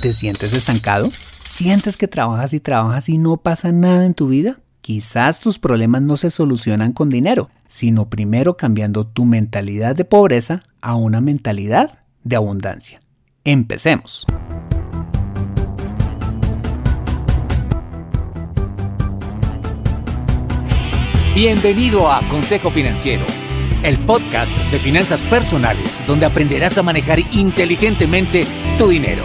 ¿Te sientes estancado? ¿Sientes que trabajas y trabajas y no pasa nada en tu vida? Quizás tus problemas no se solucionan con dinero, sino primero cambiando tu mentalidad de pobreza a una mentalidad de abundancia. Empecemos. Bienvenido a Consejo Financiero, el podcast de finanzas personales donde aprenderás a manejar inteligentemente tu dinero,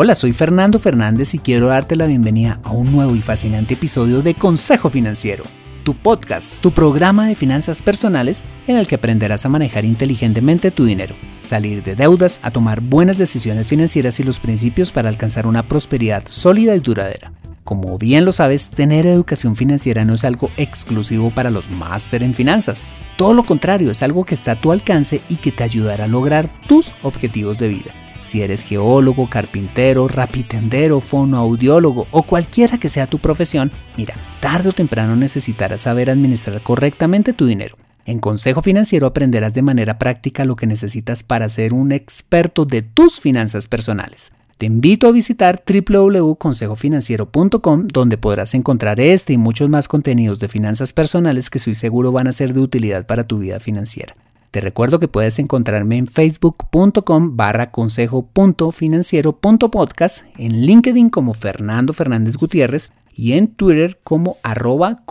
Hola, soy Fernando Fernández y quiero darte la bienvenida a un nuevo y fascinante episodio de Consejo Financiero, tu podcast, tu programa de finanzas personales en el que aprenderás a manejar inteligentemente tu dinero, salir de deudas, a tomar buenas decisiones financieras y los principios para alcanzar una prosperidad sólida y duradera. Como bien lo sabes, tener educación financiera no es algo exclusivo para los máster en finanzas. Todo lo contrario, es algo que está a tu alcance y que te ayudará a lograr tus objetivos de vida. Si eres geólogo, carpintero, rapitendero, fonoaudiólogo o cualquiera que sea tu profesión, mira, tarde o temprano necesitarás saber administrar correctamente tu dinero. En Consejo Financiero aprenderás de manera práctica lo que necesitas para ser un experto de tus finanzas personales. Te invito a visitar www.consejofinanciero.com donde podrás encontrar este y muchos más contenidos de finanzas personales que soy seguro van a ser de utilidad para tu vida financiera. Te recuerdo que puedes encontrarme en facebook.com barra consejo.financiero.podcast, en LinkedIn como Fernando Fernández Gutiérrez y en Twitter como arroba.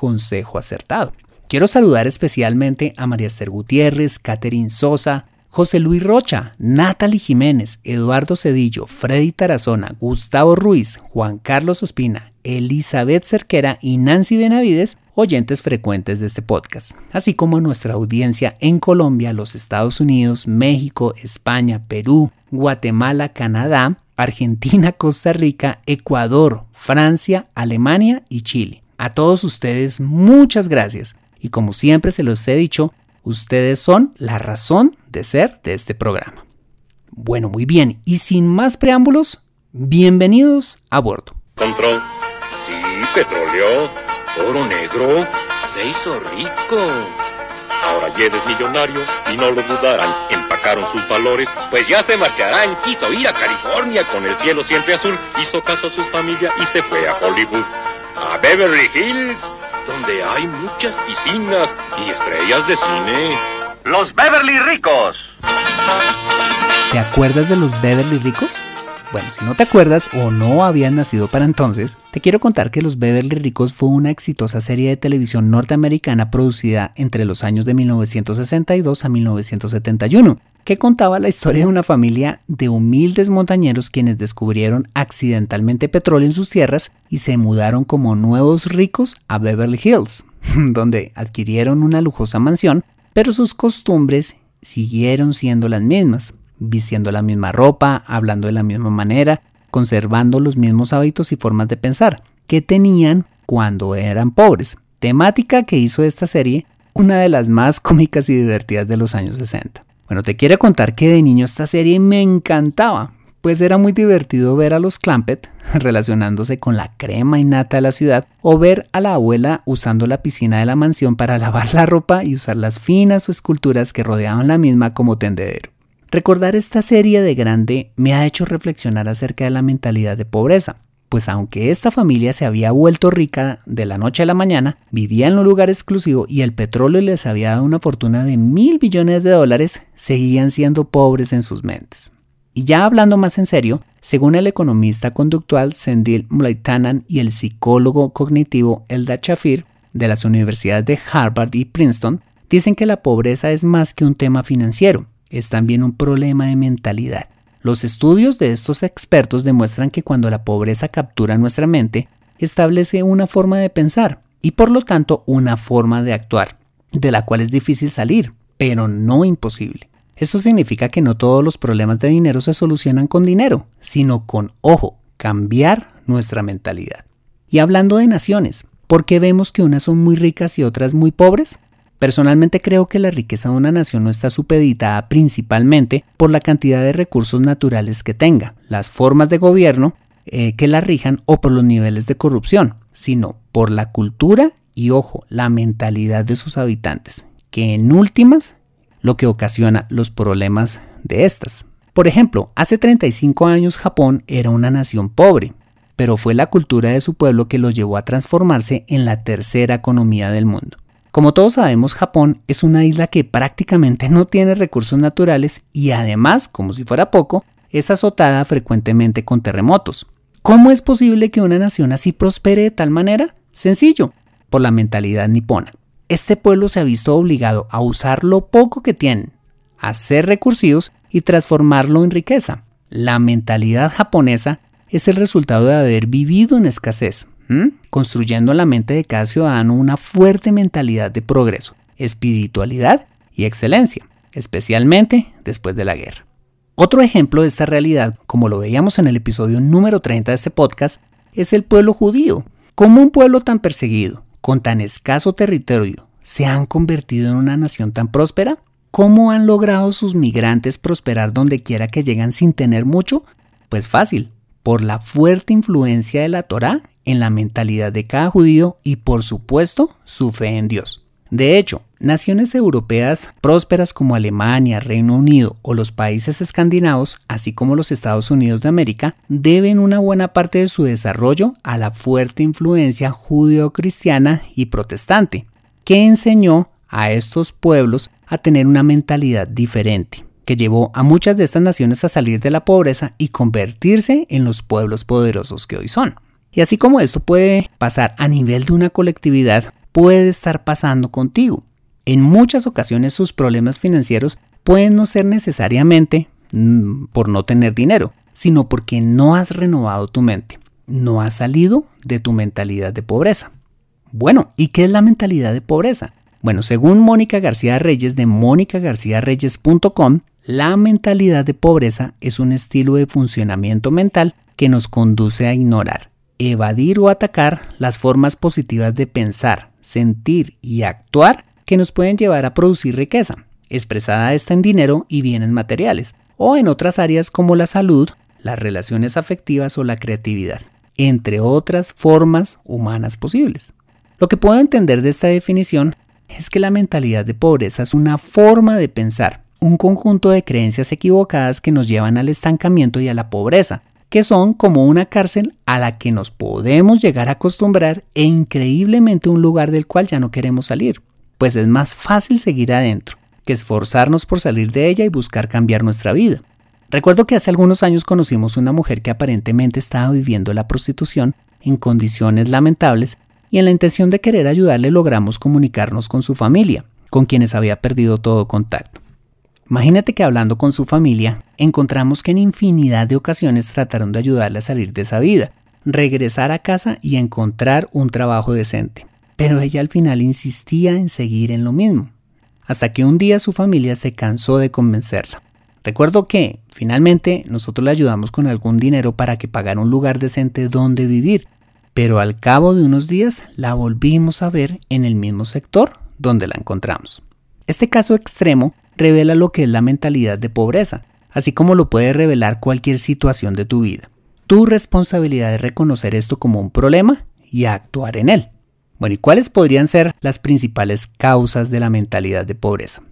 Quiero saludar especialmente a María Esther Gutiérrez, Catherine Sosa, José Luis Rocha, Natalie Jiménez, Eduardo Cedillo, Freddy Tarazona, Gustavo Ruiz, Juan Carlos Ospina, Elizabeth Cerquera y Nancy Benavides, oyentes frecuentes de este podcast, así como nuestra audiencia en Colombia, los Estados Unidos, México, España, Perú, Guatemala, Canadá, Argentina, Costa Rica, Ecuador, Francia, Alemania y Chile. A todos ustedes muchas gracias y como siempre se los he dicho, ustedes son la razón de ser de este programa. Bueno, muy bien, y sin más preámbulos, bienvenidos a bordo. Control. Sí, petróleo, oro negro, se hizo rico. Ahora Jed es millonario y no lo dudarán. Empacaron sus valores, pues ya se marcharán. Quiso ir a California con el cielo siempre azul. Hizo caso a su familia y se fue a Hollywood. A Beverly Hills, donde hay muchas piscinas y estrellas de cine. Los Beverly Ricos. ¿Te acuerdas de los Beverly Ricos? Bueno, si no te acuerdas o no habías nacido para entonces, te quiero contar que Los Beverly Ricos fue una exitosa serie de televisión norteamericana producida entre los años de 1962 a 1971, que contaba la historia de una familia de humildes montañeros quienes descubrieron accidentalmente petróleo en sus tierras y se mudaron como nuevos ricos a Beverly Hills, donde adquirieron una lujosa mansión, pero sus costumbres siguieron siendo las mismas vistiendo la misma ropa, hablando de la misma manera, conservando los mismos hábitos y formas de pensar que tenían cuando eran pobres. Temática que hizo esta serie una de las más cómicas y divertidas de los años 60. Bueno, te quiero contar que de niño esta serie me encantaba, pues era muy divertido ver a los Clampett relacionándose con la crema innata de la ciudad o ver a la abuela usando la piscina de la mansión para lavar la ropa y usar las finas esculturas que rodeaban la misma como tendedero. Recordar esta serie de grande me ha hecho reflexionar acerca de la mentalidad de pobreza, pues aunque esta familia se había vuelto rica de la noche a la mañana, vivía en un lugar exclusivo y el petróleo les había dado una fortuna de mil billones de dólares, seguían siendo pobres en sus mentes. Y ya hablando más en serio, según el economista conductual Sendil Mlaitanan y el psicólogo cognitivo Elda Chafir de las universidades de Harvard y Princeton, dicen que la pobreza es más que un tema financiero, es también un problema de mentalidad. Los estudios de estos expertos demuestran que cuando la pobreza captura nuestra mente, establece una forma de pensar y por lo tanto una forma de actuar, de la cual es difícil salir, pero no imposible. Esto significa que no todos los problemas de dinero se solucionan con dinero, sino con, ojo, cambiar nuestra mentalidad. Y hablando de naciones, ¿por qué vemos que unas son muy ricas y otras muy pobres? Personalmente creo que la riqueza de una nación no está supeditada principalmente por la cantidad de recursos naturales que tenga, las formas de gobierno eh, que la rijan o por los niveles de corrupción, sino por la cultura y, ojo, la mentalidad de sus habitantes, que en últimas lo que ocasiona los problemas de estas. Por ejemplo, hace 35 años Japón era una nación pobre, pero fue la cultura de su pueblo que lo llevó a transformarse en la tercera economía del mundo. Como todos sabemos, Japón es una isla que prácticamente no tiene recursos naturales y además, como si fuera poco, es azotada frecuentemente con terremotos. ¿Cómo es posible que una nación así prospere de tal manera? Sencillo, por la mentalidad nipona. Este pueblo se ha visto obligado a usar lo poco que tienen, a ser recursivos y transformarlo en riqueza. La mentalidad japonesa es el resultado de haber vivido en escasez, construyendo en la mente de cada ciudadano una fuerte mentalidad de progreso, espiritualidad y excelencia, especialmente después de la guerra. Otro ejemplo de esta realidad, como lo veíamos en el episodio número 30 de este podcast, es el pueblo judío. ¿Cómo un pueblo tan perseguido, con tan escaso territorio, se han convertido en una nación tan próspera? ¿Cómo han logrado sus migrantes prosperar donde quiera que llegan sin tener mucho? Pues fácil, por la fuerte influencia de la Torá en la mentalidad de cada judío y por supuesto su fe en Dios. De hecho, naciones europeas prósperas como Alemania, Reino Unido o los países escandinavos, así como los Estados Unidos de América, deben una buena parte de su desarrollo a la fuerte influencia judeo-cristiana y protestante, que enseñó a estos pueblos a tener una mentalidad diferente que llevó a muchas de estas naciones a salir de la pobreza y convertirse en los pueblos poderosos que hoy son. Y así como esto puede pasar a nivel de una colectividad, puede estar pasando contigo. En muchas ocasiones sus problemas financieros pueden no ser necesariamente mm, por no tener dinero, sino porque no has renovado tu mente, no has salido de tu mentalidad de pobreza. Bueno, ¿y qué es la mentalidad de pobreza? Bueno, según Mónica García Reyes de mónicagarciareyes.com, la mentalidad de pobreza es un estilo de funcionamiento mental que nos conduce a ignorar, evadir o atacar las formas positivas de pensar, sentir y actuar que nos pueden llevar a producir riqueza, expresada esta en dinero y bienes materiales, o en otras áreas como la salud, las relaciones afectivas o la creatividad, entre otras formas humanas posibles. Lo que puedo entender de esta definición es que la mentalidad de pobreza es una forma de pensar un conjunto de creencias equivocadas que nos llevan al estancamiento y a la pobreza, que son como una cárcel a la que nos podemos llegar a acostumbrar e increíblemente un lugar del cual ya no queremos salir, pues es más fácil seguir adentro que esforzarnos por salir de ella y buscar cambiar nuestra vida. Recuerdo que hace algunos años conocimos una mujer que aparentemente estaba viviendo la prostitución en condiciones lamentables y en la intención de querer ayudarle logramos comunicarnos con su familia, con quienes había perdido todo contacto. Imagínate que hablando con su familia, encontramos que en infinidad de ocasiones trataron de ayudarle a salir de esa vida, regresar a casa y encontrar un trabajo decente. Pero ella al final insistía en seguir en lo mismo, hasta que un día su familia se cansó de convencerla. Recuerdo que, finalmente, nosotros le ayudamos con algún dinero para que pagara un lugar decente donde vivir, pero al cabo de unos días la volvimos a ver en el mismo sector donde la encontramos. Este caso extremo revela lo que es la mentalidad de pobreza, así como lo puede revelar cualquier situación de tu vida. Tu responsabilidad es reconocer esto como un problema y actuar en él. Bueno, ¿y cuáles podrían ser las principales causas de la mentalidad de pobreza?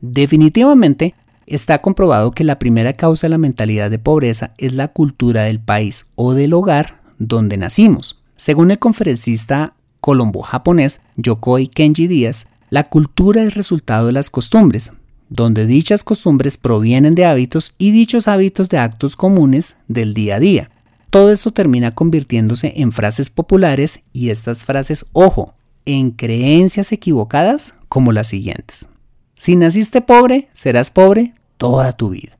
Definitivamente está comprobado que la primera causa de la mentalidad de pobreza es la cultura del país o del hogar donde nacimos. Según el conferencista colombo-japonés Yokoi Kenji Díaz, la cultura es resultado de las costumbres, donde dichas costumbres provienen de hábitos y dichos hábitos de actos comunes del día a día. Todo esto termina convirtiéndose en frases populares y estas frases, ojo, en creencias equivocadas como las siguientes. Si naciste pobre, serás pobre toda tu vida.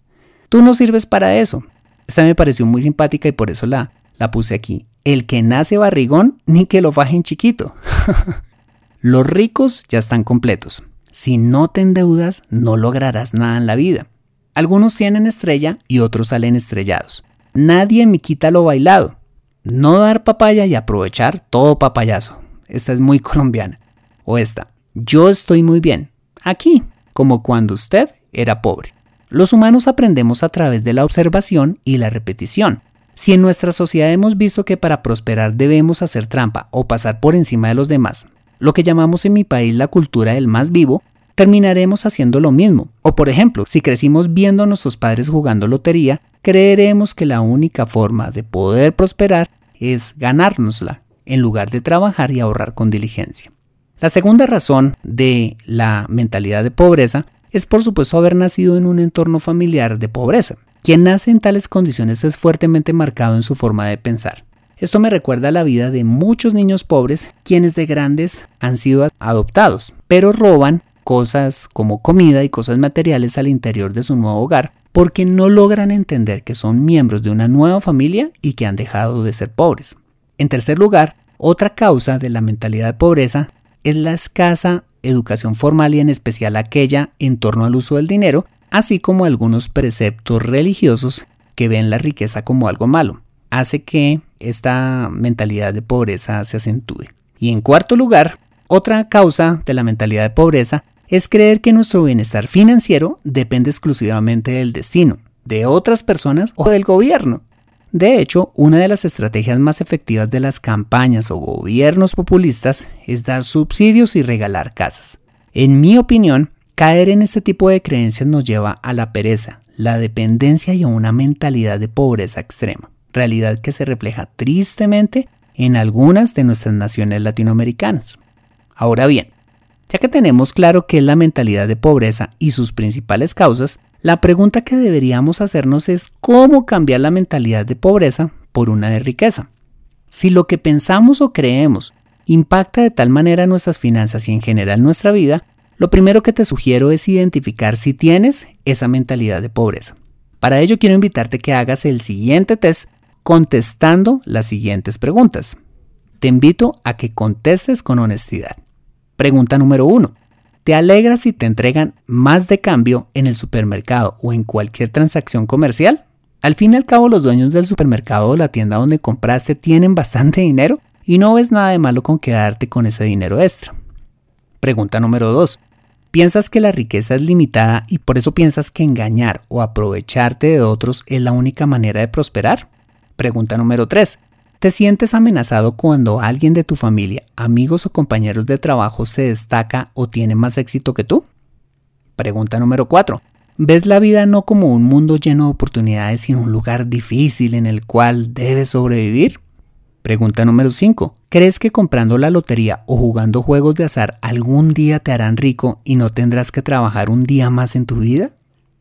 Tú no sirves para eso. Esta me pareció muy simpática y por eso la, puse aquí. El que nace barrigón, ni que lo fajen chiquito. Los ricos ya están completos. Si no te endeudas, no lograrás nada en la vida. Algunos tienen estrella y otros salen estrellados. nadie me quita lo bailado. No dar papaya y aprovechar todo papayazo. Esta es muy colombiana. O esta, yo estoy muy bien. Aquí, como cuando usted era pobre. Los humanos aprendemos a través de la observación y la repetición. Si en nuestra sociedad hemos visto que para prosperar debemos hacer trampa o pasar por encima de los demás, lo que llamamos en mi país la cultura del más vivo, terminaremos haciendo lo mismo. O por ejemplo, si crecimos viendo a nuestros padres jugando lotería, creeremos que la única forma de poder prosperar es ganárnosla, en lugar de trabajar y ahorrar con diligencia. La segunda razón de la mentalidad de pobreza es por supuesto haber nacido en un entorno familiar de pobreza. Quien nace en tales condiciones es fuertemente marcado en su forma de pensar. Esto me recuerda a la vida de muchos niños pobres quienes de grandes han sido adoptados, pero roban cosas como comida y cosas materiales al interior de su nuevo hogar porque no logran entender que son miembros de una nueva familia y que han dejado de ser pobres. En tercer lugar, otra causa de la mentalidad de pobreza es la escasa educación formal y en especial aquella en torno al uso del dinero, así como algunos preceptos religiosos que ven la riqueza como algo malo, hace que esta mentalidad de pobreza se acentúe. Y en cuarto lugar, otra causa de la mentalidad de pobreza es creer que nuestro bienestar financiero depende exclusivamente del destino, de otras personas o del gobierno. De hecho, una de las estrategias más efectivas de las campañas o gobiernos populistas es dar subsidios y regalar casas. En mi opinión, caer en este tipo de creencias nos lleva a la pereza, la dependencia y a una mentalidad de pobreza extrema, realidad que se refleja tristemente en algunas de nuestras naciones latinoamericanas. Ahora bien, ya que tenemos claro qué es la mentalidad de pobreza y sus principales causas, la pregunta que deberíamos hacernos es cómo cambiar la mentalidad de pobreza por una de riqueza. Si lo que pensamos o creemos impacta de tal manera nuestras finanzas y en general nuestra vida, lo primero que te sugiero es identificar si tienes esa mentalidad de pobreza. Para ello quiero invitarte que hagas el siguiente test contestando las siguientes preguntas. Te invito a que contestes con honestidad. Pregunta número 1. ¿Te alegra si te entregan más de cambio en el supermercado o en cualquier transacción comercial? Al fin y al cabo los dueños del supermercado o la tienda donde compraste tienen bastante dinero y no ves nada de malo con quedarte con ese dinero extra. Pregunta número 2. ¿Piensas que la riqueza es limitada y por eso piensas que engañar o aprovecharte de otros es la única manera de prosperar? Pregunta número 3. ¿Te sientes amenazado cuando alguien de tu familia, amigos o compañeros de trabajo se destaca o tiene más éxito que tú? Pregunta número 4. ¿Ves la vida no como un mundo lleno de oportunidades, sino un lugar difícil en el cual debes sobrevivir? Pregunta número 5. ¿Crees que comprando la lotería o jugando juegos de azar algún día te harán rico y no tendrás que trabajar un día más en tu vida?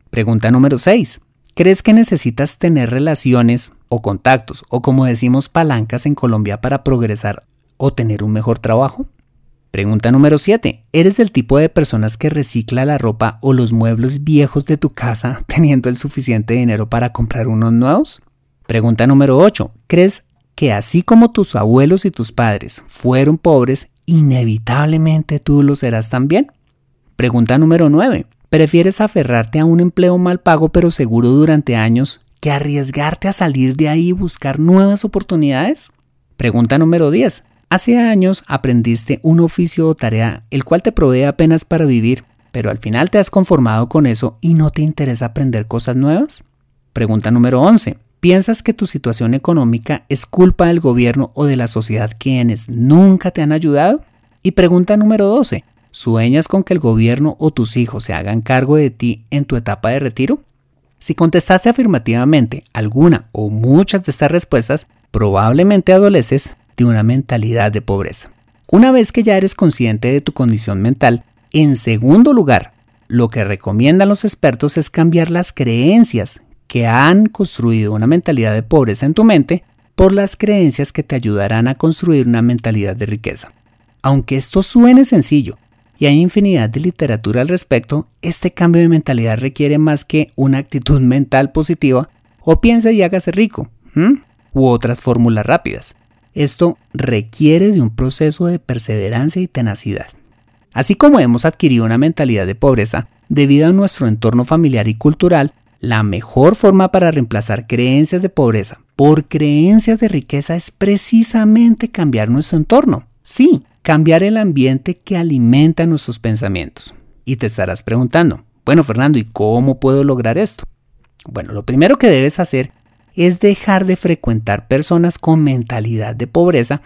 Pregunta número 6. ¿Crees que necesitas tener relaciones o contactos o como decimos palancas en Colombia para progresar o tener un mejor trabajo? Pregunta número 7. ¿Eres del tipo de personas que recicla la ropa o los muebles viejos de tu casa teniendo el suficiente dinero para comprar unos nuevos? Pregunta número 8. ¿Crees que así como tus abuelos y tus padres fueron pobres, inevitablemente tú lo serás también? Pregunta número 9. ¿Prefieres aferrarte a un empleo mal pago pero seguro durante años que arriesgarte a salir de ahí y buscar nuevas oportunidades? Pregunta número 10. Hace años aprendiste un oficio o tarea el cual te provee apenas para vivir, pero al final te has conformado con eso y no te interesa aprender cosas nuevas? Pregunta número 11. ¿Piensas que tu situación económica es culpa del gobierno o de la sociedad quienes nunca te han ayudado? Y pregunta número 12. ¿Sueñas con que el gobierno o tus hijos se hagan cargo de ti en tu etapa de retiro? Si contestaste afirmativamente alguna o muchas de estas respuestas, probablemente adoleces de una mentalidad de pobreza. Una vez que ya eres consciente de tu condición mental, en segundo lugar, lo que recomiendan los expertos es cambiar las creencias que han construido una mentalidad de pobreza en tu mente por las creencias que te ayudarán a construir una mentalidad de riqueza. Aunque esto suene sencillo, y hay infinidad de literatura al respecto, este cambio de mentalidad requiere más que una actitud mental positiva o piense y hágase rico, u otras fórmulas rápidas. Esto requiere de un proceso de perseverancia y tenacidad. Así como hemos adquirido una mentalidad de pobreza debido a nuestro entorno familiar y cultural, La mejor forma para reemplazar creencias de pobreza por creencias de riqueza es precisamente cambiar nuestro entorno. Sí, cambiar el ambiente que alimenta nuestros pensamientos. Y te estarás preguntando, bueno Fernando, ¿y cómo puedo lograr esto? Bueno, lo primero que debes hacer es dejar de frecuentar personas con mentalidad de pobreza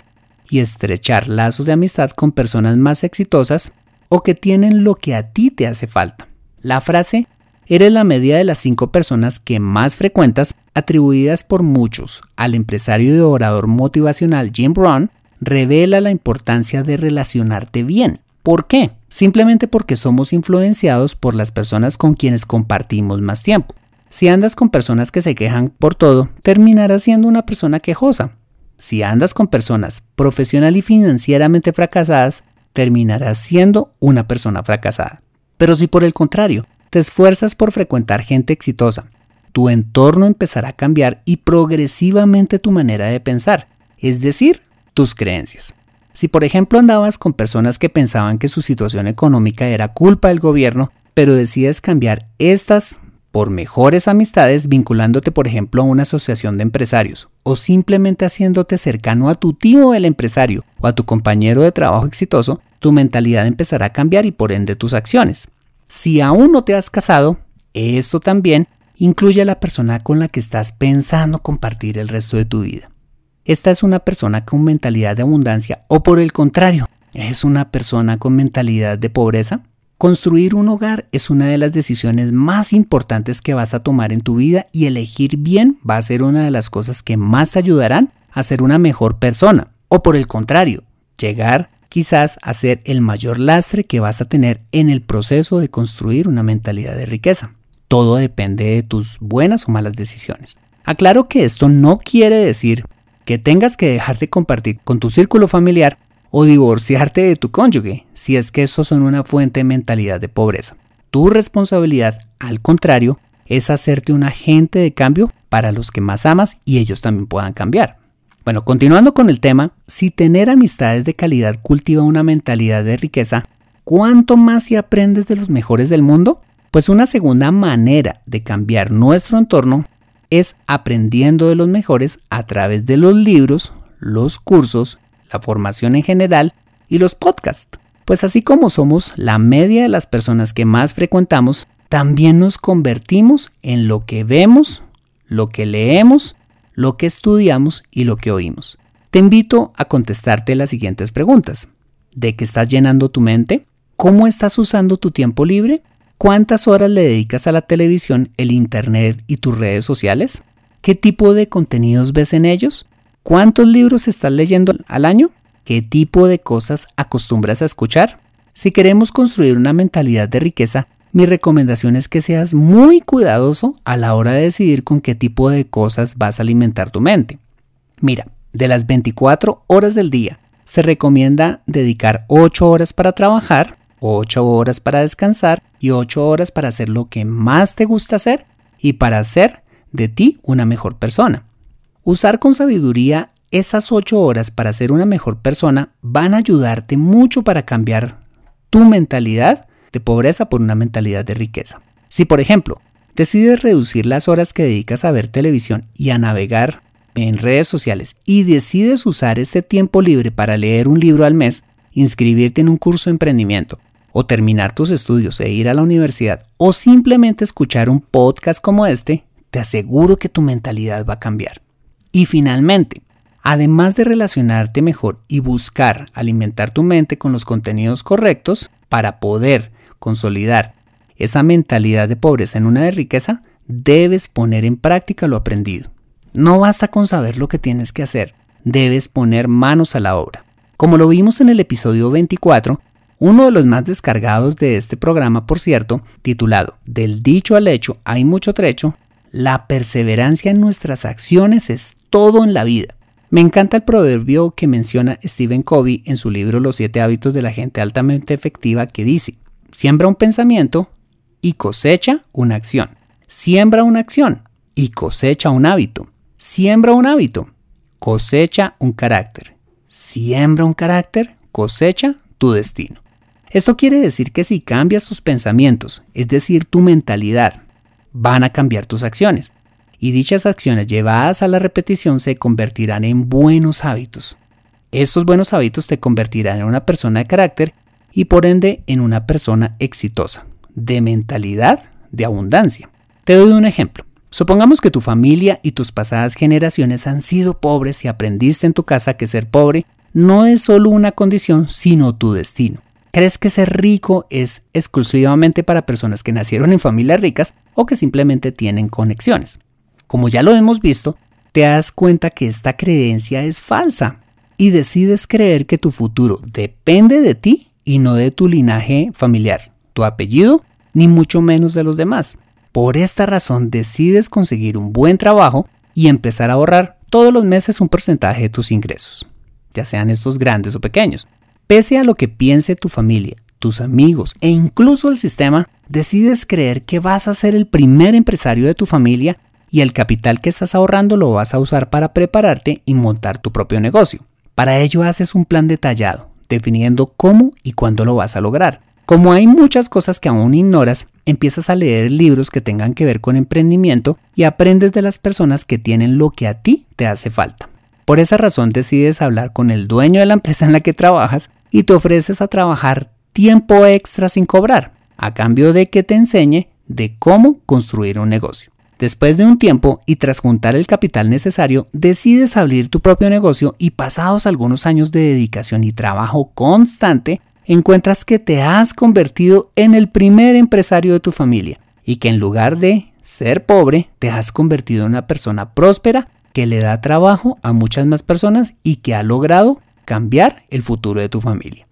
y estrechar lazos de amistad con personas más exitosas o que tienen lo que a ti te hace falta. La frase eres la media de las cinco personas que más frecuentas, atribuidas por muchos al empresario y orador motivacional Jim Brown, revela la importancia de relacionarte bien. ¿Por qué? Simplemente porque somos influenciados por las personas con quienes compartimos más tiempo. Si andas con personas que se quejan por todo, terminarás siendo una persona quejosa. Si andas con personas profesional y financieramente fracasadas, terminarás siendo una persona fracasada. Pero si por el contrario, te esfuerzas por frecuentar gente exitosa, tu entorno empezará a cambiar y progresivamente tu manera de pensar, es decir, tus creencias. Si por ejemplo andabas con personas que pensaban que su situación económica era culpa del gobierno, pero decides cambiar estas por mejores amistades vinculándote por ejemplo a una asociación de empresarios o simplemente haciéndote cercano a tu tío el empresario o a tu compañero de trabajo exitoso, tu mentalidad empezará a cambiar y por ende tus acciones. Si aún no te has casado, esto también incluye a la persona con la que estás pensando compartir el resto de tu vida. Esta es una persona con mentalidad de abundancia o por el contrario, es una persona con mentalidad de pobreza. Construir un hogar es una de las decisiones más importantes que vas a tomar en tu vida y elegir bien va a ser una de las cosas que más te ayudarán a ser una mejor persona. O por el contrario, llegar quizás a ser el mayor lastre que vas a tener en el proceso de construir una mentalidad de riqueza. Todo depende de tus buenas o malas decisiones. Aclaro que esto no quiere decir que tengas que dejar de compartir con tu círculo familiar o divorciarte de tu cónyuge, si es que esos son una fuente de mentalidad de pobreza. Tu responsabilidad, al contrario, es hacerte un agente de cambio para los que más amas y ellos también puedan cambiar. Bueno, continuando con el tema, si tener amistades de calidad cultiva una mentalidad de riqueza, ¿cuánto más si aprendes de los mejores del mundo? Pues una segunda manera de cambiar nuestro entorno es aprendiendo de los mejores a través de los libros, los cursos la formación en general y los podcasts. Pues así como somos la media de las personas que más frecuentamos, también nos convertimos en lo que vemos, lo que leemos, lo que estudiamos y lo que oímos. Te invito a contestarte las siguientes preguntas. ¿De qué estás llenando tu mente? ¿Cómo estás usando tu tiempo libre? ¿Cuántas horas le dedicas a la televisión, el Internet y tus redes sociales? ¿Qué tipo de contenidos ves en ellos? ¿Cuántos libros estás leyendo al año? ¿Qué tipo de cosas acostumbras a escuchar? Si queremos construir una mentalidad de riqueza, mi recomendación es que seas muy cuidadoso a la hora de decidir con qué tipo de cosas vas a alimentar tu mente. Mira, de las 24 horas del día, se recomienda dedicar 8 horas para trabajar, 8 horas para descansar y 8 horas para hacer lo que más te gusta hacer y para hacer de ti una mejor persona. Usar con sabiduría esas 8 horas para ser una mejor persona van a ayudarte mucho para cambiar tu mentalidad de pobreza por una mentalidad de riqueza. Si por ejemplo decides reducir las horas que dedicas a ver televisión y a navegar en redes sociales y decides usar ese tiempo libre para leer un libro al mes, inscribirte en un curso de emprendimiento o terminar tus estudios e ir a la universidad o simplemente escuchar un podcast como este, te aseguro que tu mentalidad va a cambiar. Y finalmente, además de relacionarte mejor y buscar alimentar tu mente con los contenidos correctos para poder consolidar esa mentalidad de pobreza en una de riqueza, debes poner en práctica lo aprendido. No basta con saber lo que tienes que hacer, debes poner manos a la obra. Como lo vimos en el episodio 24, uno de los más descargados de este programa, por cierto, titulado Del dicho al hecho hay mucho trecho, la perseverancia en nuestras acciones es todo en la vida. Me encanta el proverbio que menciona Stephen Covey en su libro Los siete hábitos de la gente altamente efectiva que dice, siembra un pensamiento y cosecha una acción. Siembra una acción y cosecha un hábito. Siembra un hábito, cosecha un carácter. Siembra un carácter, cosecha tu destino. Esto quiere decir que si cambias tus pensamientos, es decir, tu mentalidad, van a cambiar tus acciones. Y dichas acciones llevadas a la repetición se convertirán en buenos hábitos. Estos buenos hábitos te convertirán en una persona de carácter y por ende en una persona exitosa, de mentalidad de abundancia. Te doy un ejemplo. Supongamos que tu familia y tus pasadas generaciones han sido pobres y aprendiste en tu casa que ser pobre no es solo una condición, sino tu destino. ¿Crees que ser rico es exclusivamente para personas que nacieron en familias ricas o que simplemente tienen conexiones? Como ya lo hemos visto, te das cuenta que esta creencia es falsa y decides creer que tu futuro depende de ti y no de tu linaje familiar, tu apellido, ni mucho menos de los demás. Por esta razón decides conseguir un buen trabajo y empezar a ahorrar todos los meses un porcentaje de tus ingresos, ya sean estos grandes o pequeños. Pese a lo que piense tu familia, tus amigos e incluso el sistema, decides creer que vas a ser el primer empresario de tu familia y el capital que estás ahorrando lo vas a usar para prepararte y montar tu propio negocio. Para ello haces un plan detallado, definiendo cómo y cuándo lo vas a lograr. Como hay muchas cosas que aún ignoras, empiezas a leer libros que tengan que ver con emprendimiento y aprendes de las personas que tienen lo que a ti te hace falta. Por esa razón decides hablar con el dueño de la empresa en la que trabajas y te ofreces a trabajar tiempo extra sin cobrar, a cambio de que te enseñe de cómo construir un negocio. Después de un tiempo y tras juntar el capital necesario, decides abrir tu propio negocio y pasados algunos años de dedicación y trabajo constante, encuentras que te has convertido en el primer empresario de tu familia y que en lugar de ser pobre, te has convertido en una persona próspera que le da trabajo a muchas más personas y que ha logrado cambiar el futuro de tu familia.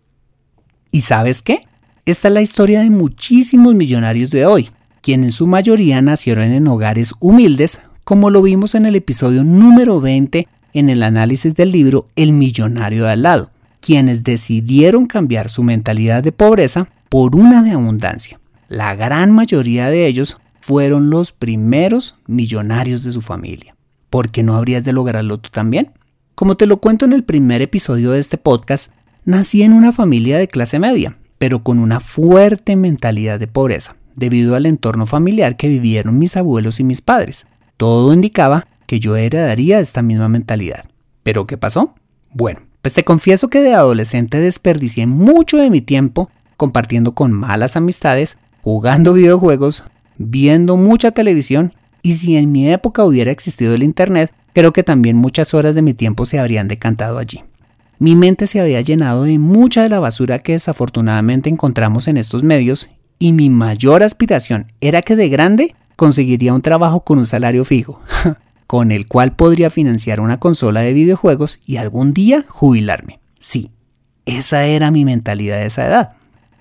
¿Y sabes qué? Esta es la historia de muchísimos millonarios de hoy, quienes en su mayoría nacieron en hogares humildes, como lo vimos en el episodio número 20 en el análisis del libro El millonario de al lado quienes decidieron cambiar su mentalidad de pobreza por una de abundancia. La gran mayoría de ellos fueron los primeros millonarios de su familia. ¿Por qué no habrías de lograrlo tú también? Como te lo cuento en el primer episodio de este podcast, nací en una familia de clase media, pero con una fuerte mentalidad de pobreza, debido al entorno familiar que vivieron mis abuelos y mis padres. Todo indicaba que yo heredaría esta misma mentalidad. ¿Pero qué pasó? Bueno, pues te confieso que de adolescente desperdicié mucho de mi tiempo compartiendo con malas amistades, jugando videojuegos, viendo mucha televisión y si en mi época hubiera existido el Internet, creo que también muchas horas de mi tiempo se habrían decantado allí. Mi mente se había llenado de mucha de la basura que desafortunadamente encontramos en estos medios y mi mayor aspiración era que de grande conseguiría un trabajo con un salario fijo. con el cual podría financiar una consola de videojuegos y algún día jubilarme. Sí, esa era mi mentalidad de esa edad.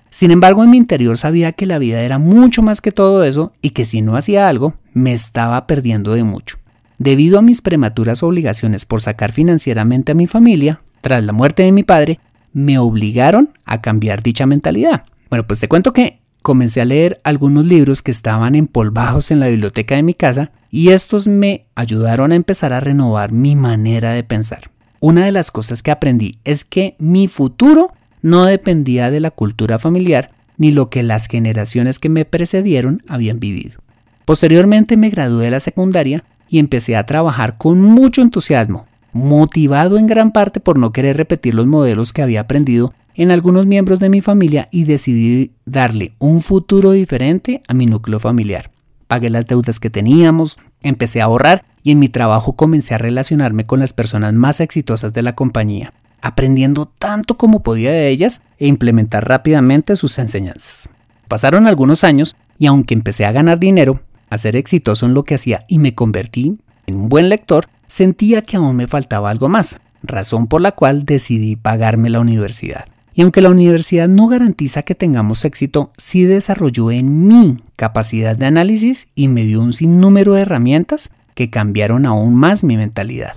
Sin embargo, en mi interior sabía que la vida era mucho más que todo eso y que si no hacía algo, me estaba perdiendo de mucho. Debido a mis prematuras obligaciones por sacar financieramente a mi familia, tras la muerte de mi padre, me obligaron a cambiar dicha mentalidad. Bueno, pues te cuento que comencé a leer algunos libros que estaban empolvados en la biblioteca de mi casa y estos me ayudaron a empezar a renovar mi manera de pensar. Una de las cosas que aprendí es que mi futuro no dependía de la cultura familiar ni lo que las generaciones que me precedieron habían vivido. Posteriormente me gradué de la secundaria y empecé a trabajar con mucho entusiasmo, motivado en gran parte por no querer repetir los modelos que había aprendido en algunos miembros de mi familia y decidí darle un futuro diferente a mi núcleo familiar. Pagué las deudas que teníamos, empecé a ahorrar y en mi trabajo comencé a relacionarme con las personas más exitosas de la compañía, aprendiendo tanto como podía de ellas e implementar rápidamente sus enseñanzas. Pasaron algunos años y aunque empecé a ganar dinero, a ser exitoso en lo que hacía y me convertí en un buen lector, sentía que aún me faltaba algo más, razón por la cual decidí pagarme la universidad. Y aunque la universidad no garantiza que tengamos éxito, sí desarrolló en mí capacidad de análisis y me dio un sinnúmero de herramientas que cambiaron aún más mi mentalidad.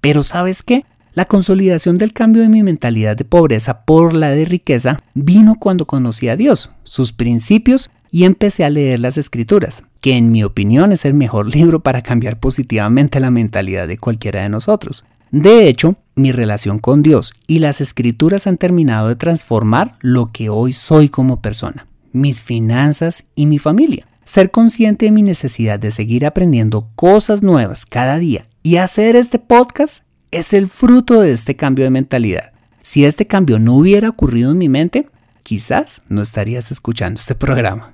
Pero ¿sabes qué? La consolidación del cambio de mi mentalidad de pobreza por la de riqueza vino cuando conocí a Dios, sus principios y empecé a leer las escrituras, que en mi opinión es el mejor libro para cambiar positivamente la mentalidad de cualquiera de nosotros. De hecho, mi relación con Dios y las escrituras han terminado de transformar lo que hoy soy como persona, mis finanzas y mi familia. Ser consciente de mi necesidad de seguir aprendiendo cosas nuevas cada día y hacer este podcast es el fruto de este cambio de mentalidad. Si este cambio no hubiera ocurrido en mi mente, quizás no estarías escuchando este programa.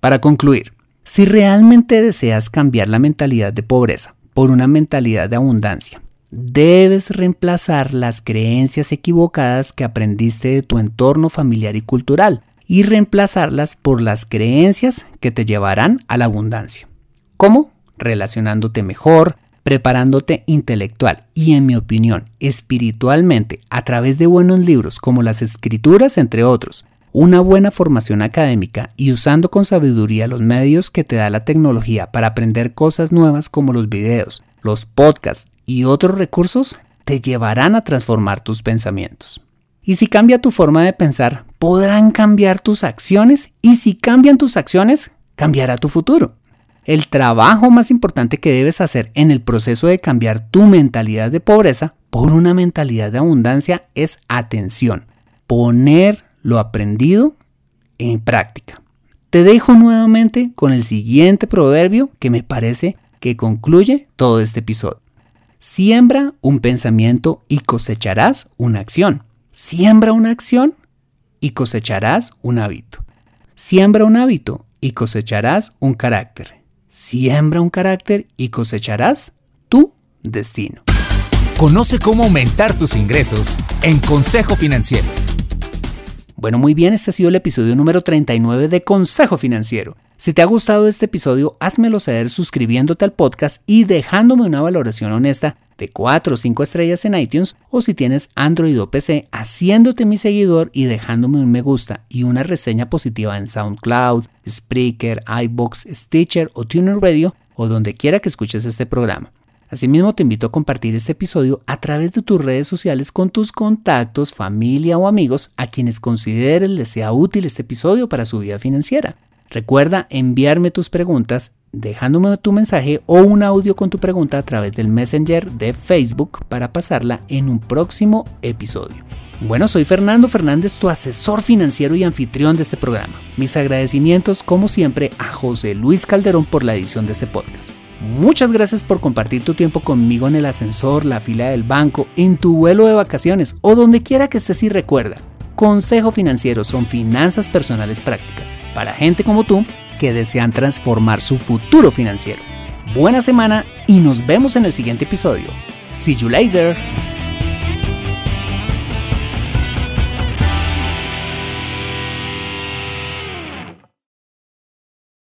Para concluir, si realmente deseas cambiar la mentalidad de pobreza por una mentalidad de abundancia, debes reemplazar las creencias equivocadas que aprendiste de tu entorno familiar y cultural y reemplazarlas por las creencias que te llevarán a la abundancia. ¿Cómo? Relacionándote mejor, preparándote intelectual y, en mi opinión, espiritualmente a través de buenos libros como las escrituras, entre otros, una buena formación académica y usando con sabiduría los medios que te da la tecnología para aprender cosas nuevas como los videos, los podcasts y otros recursos, te llevarán a transformar tus pensamientos. Y si cambia tu forma de pensar, podrán cambiar tus acciones y si cambian tus acciones, cambiará tu futuro. El trabajo más importante que debes hacer en el proceso de cambiar tu mentalidad de pobreza por una mentalidad de abundancia es atención, poner lo aprendido en práctica. Te dejo nuevamente con el siguiente proverbio que me parece que concluye todo este episodio. Siembra un pensamiento y cosecharás una acción. Siembra una acción y cosecharás un hábito. Siembra un hábito y cosecharás un carácter. Siembra un carácter y cosecharás tu destino. Conoce cómo aumentar tus ingresos en Consejo Financiero. Bueno, muy bien, este ha sido el episodio número 39 de Consejo Financiero. Si te ha gustado este episodio, házmelo saber suscribiéndote al podcast y dejándome una valoración honesta de 4 o 5 estrellas en iTunes o si tienes Android o PC, haciéndote mi seguidor y dejándome un me gusta y una reseña positiva en SoundCloud, Spreaker, iBox, Stitcher o Tuner Radio o donde quiera que escuches este programa. Asimismo, te invito a compartir este episodio a través de tus redes sociales con tus contactos, familia o amigos a quienes consideres les sea útil este episodio para su vida financiera. Recuerda enviarme tus preguntas dejándome tu mensaje o un audio con tu pregunta a través del Messenger de Facebook para pasarla en un próximo episodio. Bueno, soy Fernando Fernández, tu asesor financiero y anfitrión de este programa. Mis agradecimientos, como siempre, a José Luis Calderón por la edición de este podcast. Muchas gracias por compartir tu tiempo conmigo en el ascensor, la fila del banco, en tu vuelo de vacaciones o donde quiera que estés y recuerda. Consejo Financiero son finanzas personales prácticas para gente como tú que desean transformar su futuro financiero. Buena semana y nos vemos en el siguiente episodio. See you later.